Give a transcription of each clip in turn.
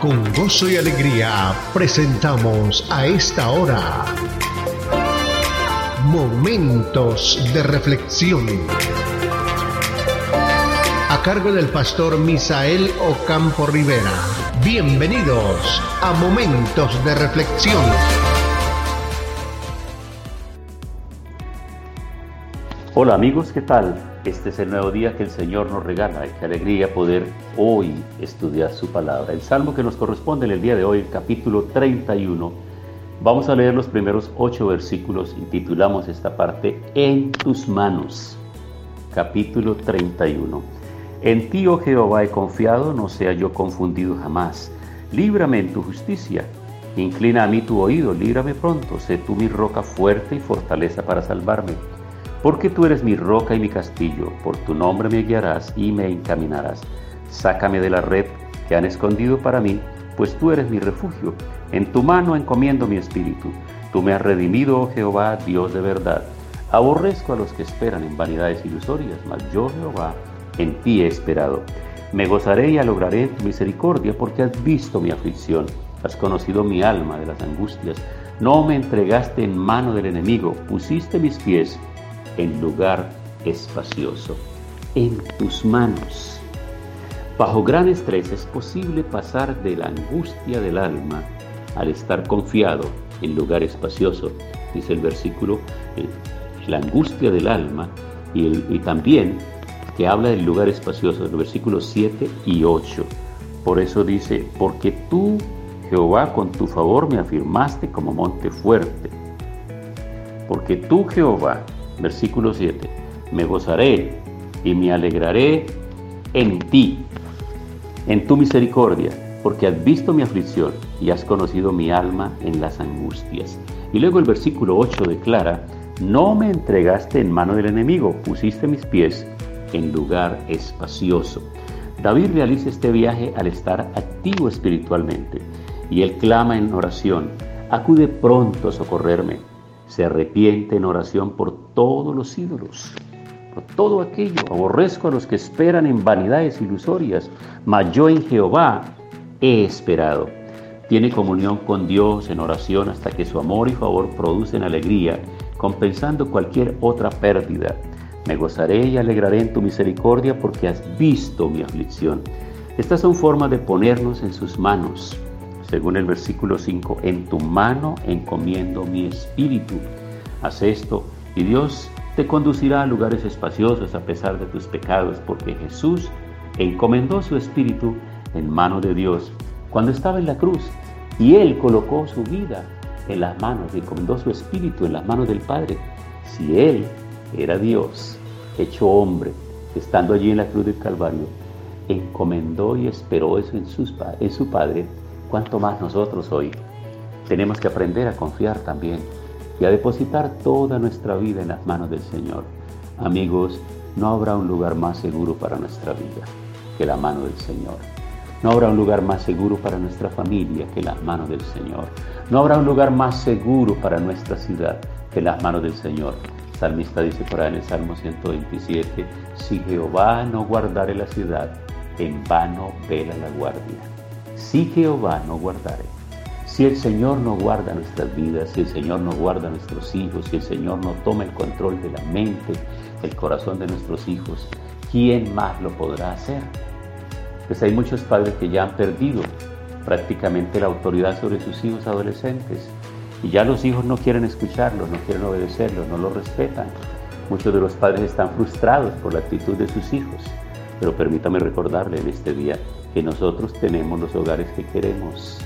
Con gozo y alegría presentamos a esta hora Momentos de Reflexión. A cargo del pastor Misael Ocampo Rivera. Bienvenidos a Momentos de Reflexión. Hola amigos, ¿qué tal? Este es el nuevo día que el Señor nos regala y qué alegría poder hoy estudiar su palabra. El salmo que nos corresponde en el día de hoy, el capítulo 31. Vamos a leer los primeros ocho versículos y titulamos esta parte En tus manos. Capítulo 31. En ti, oh Jehová, he confiado, no sea yo confundido jamás. Líbrame en tu justicia. Inclina a mí tu oído, líbrame pronto. Sé tú mi roca fuerte y fortaleza para salvarme porque tú eres mi roca y mi castillo, por tu nombre me guiarás y me encaminarás. Sácame de la red que han escondido para mí, pues tú eres mi refugio. En tu mano encomiendo mi espíritu. Tú me has redimido, oh Jehová, Dios de verdad. Aborrezco a los que esperan en vanidades ilusorias, mas yo, Jehová, en ti he esperado. Me gozaré y lograré tu misericordia, porque has visto mi aflicción, has conocido mi alma de las angustias. No me entregaste en mano del enemigo, pusiste mis pies en lugar espacioso, en tus manos. Bajo gran estrés es posible pasar de la angustia del alma al estar confiado en lugar espacioso, dice el versículo, eh, la angustia del alma y, también que habla del lugar espacioso, los versículos 7 y 8. Por eso dice, porque tú, Jehová, con tu favor me afirmaste como monte fuerte. Porque tú, Jehová, Versículo 7. Me gozaré y me alegraré en ti, en tu misericordia, porque has visto mi aflicción y has conocido mi alma en las angustias. Y luego el versículo 8 declara, no me entregaste en mano del enemigo, pusiste mis pies en lugar espacioso. David realiza este viaje al estar activo espiritualmente y él clama en oración, acude pronto a socorrerme, se arrepiente en oración por todos los ídolos, todo aquello. Aborrezco a los que esperan en vanidades ilusorias, mas yo en Jehová he esperado. Tiene comunión con Dios en oración hasta que su amor y favor producen alegría, compensando cualquier otra pérdida. Me gozaré y alegraré en tu misericordia porque has visto mi aflicción. Estas son formas de ponernos en sus manos según el versículo 5, en tu mano encomiendo mi espíritu. Haz esto y Dios te conducirá a lugares espaciosos a pesar de tus pecados, porque Jesús encomendó su espíritu en mano de Dios cuando estaba en la cruz y Él colocó su vida en las manos, encomendó su espíritu en las manos del Padre. Si Él era Dios, hecho hombre, estando allí en la cruz del Calvario, encomendó y esperó eso en, su Padre, cuanto más nosotros hoy tenemos que aprender a confiar también y a depositar toda nuestra vida en las manos del Señor. Amigos, no habrá un lugar más seguro para nuestra vida que la mano del Señor. No habrá un lugar más seguro para nuestra familia que las manos del Señor. No habrá un lugar más seguro para nuestra ciudad que las manos del Señor. salmista dice por ahí en el Salmo 127, si Jehová no guardare la ciudad, en vano vela la guardia si Jehová no guardare, si el Señor no guarda nuestras vidas, si el Señor no guarda nuestros hijos, si el Señor no toma el control de la mente, el corazón de nuestros hijos, ¿quién más lo podrá hacer? Pues hay muchos padres que ya han perdido prácticamente la autoridad sobre sus hijos adolescentes y ya los hijos no quieren escucharlos, no quieren obedecerlos, no los respetan. Muchos de los padres están frustrados por la actitud de sus hijos, pero permítame recordarle en este día que nosotros tenemos los hogares que queremos.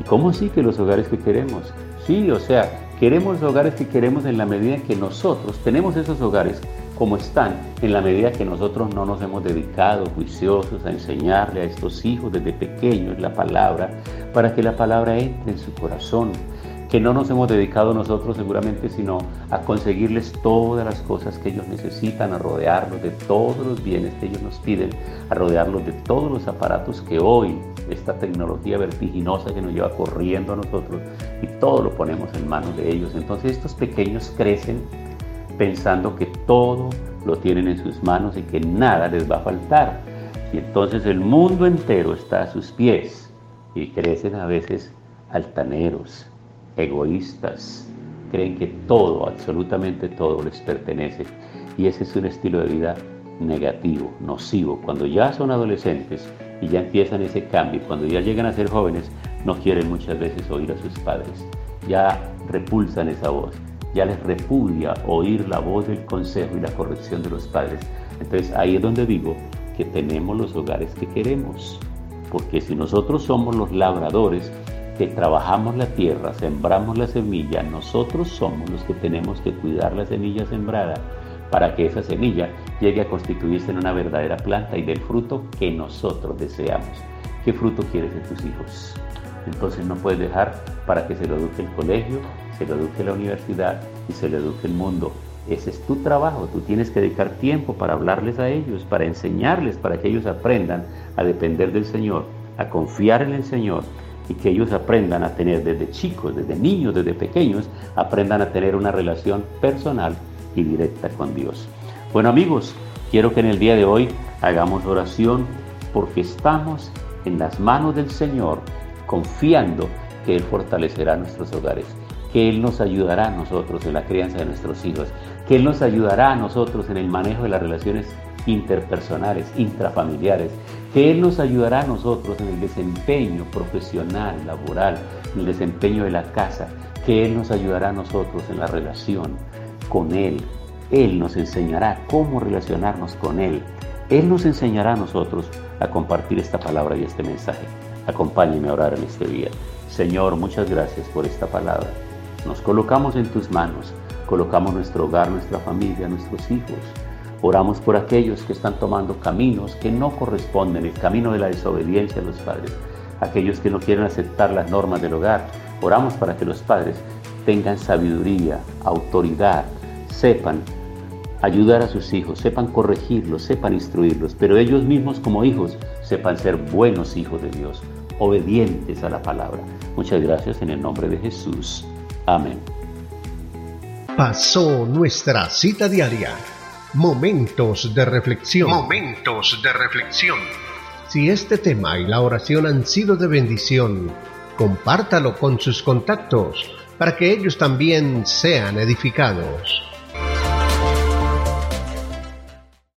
¿Y cómo así que los hogares que queremos? Sí, o sea, queremos los hogares que queremos en la medida que nosotros tenemos esos hogares como están, en la medida que nosotros no nos hemos dedicado juiciosos a enseñarle a estos hijos desde pequeños la palabra, para que la palabra entre en su corazón, que no nos hemos dedicado nosotros seguramente, sino a conseguirles todas las cosas que ellos necesitan, a rodearlos de todos los bienes que ellos nos piden, a rodearlos de todos los aparatos que hoy, esta tecnología vertiginosa que nos lleva corriendo a nosotros, y todo lo ponemos en manos de ellos. Entonces estos pequeños crecen pensando que todo lo tienen en sus manos y que nada les va a faltar. Y entonces el mundo entero está a sus pies y crecen a veces altaneros, egoístas, creen que todo, absolutamente todo les pertenece. Y ese es un estilo de vida negativo, nocivo. Cuando ya son adolescentes y ya empiezan ese cambio, cuando ya llegan a ser jóvenes, no quieren muchas veces oír a sus padres. Ya repulsan esa voz, ya les repudia oír la voz del consejo y la corrección de los padres. Entonces ahí es donde digo que tenemos los hogares que queremos. Porque si nosotros somos los labradores, que trabajamos la tierra, sembramos la semilla, nosotros somos los que tenemos que cuidar la semilla sembrada para que esa semilla llegue a constituirse en una verdadera planta y del fruto que nosotros deseamos. ¿Qué fruto quieres de tus hijos? Entonces no puedes dejar para que se lo eduque el colegio, se lo eduque la universidad y se lo eduque el mundo. Ese es tu trabajo, tú tienes que dedicar tiempo para hablarles a ellos, para enseñarles, para que ellos aprendan a depender del Señor, a confiar en el Señor y que ellos aprendan a tener desde chicos, desde niños, desde pequeños, aprendan a tener una relación personal y directa con Dios. Bueno amigos, quiero que en el día de hoy hagamos oración porque estamos en las manos del Señor, confiando que Él fortalecerá nuestros hogares, que Él nos ayudará a nosotros en la crianza de nuestros hijos, que Él nos ayudará a nosotros en el manejo de las relaciones interpersonales, intrafamiliares, que Él nos ayudará a nosotros en el desempeño profesional, laboral, en el desempeño de la casa, que Él nos ayudará a nosotros en la relación con Él. Él nos enseñará cómo relacionarnos con Él. Él nos enseñará a nosotros a compartir esta palabra y este mensaje. Acompáñeme a orar en este día. Señor, muchas gracias por esta palabra. Nos colocamos en tus manos, colocamos nuestro hogar, nuestra familia, nuestros hijos Oramos por aquellos que están tomando caminos que no corresponden, el camino de la desobediencia a los padres, aquellos que no quieren aceptar las normas del hogar. Oramos para que los padres tengan sabiduría, autoridad, sepan ayudar a sus hijos, sepan corregirlos, sepan instruirlos, pero ellos mismos como hijos sepan ser buenos hijos de Dios, obedientes a la palabra. Muchas gracias en el nombre de Jesús. Amén. Pasó nuestra cita diaria Momentos de reflexión. Momentos de reflexión. Si este tema y la oración han sido de bendición, compártalo con sus contactos para que ellos también sean edificados.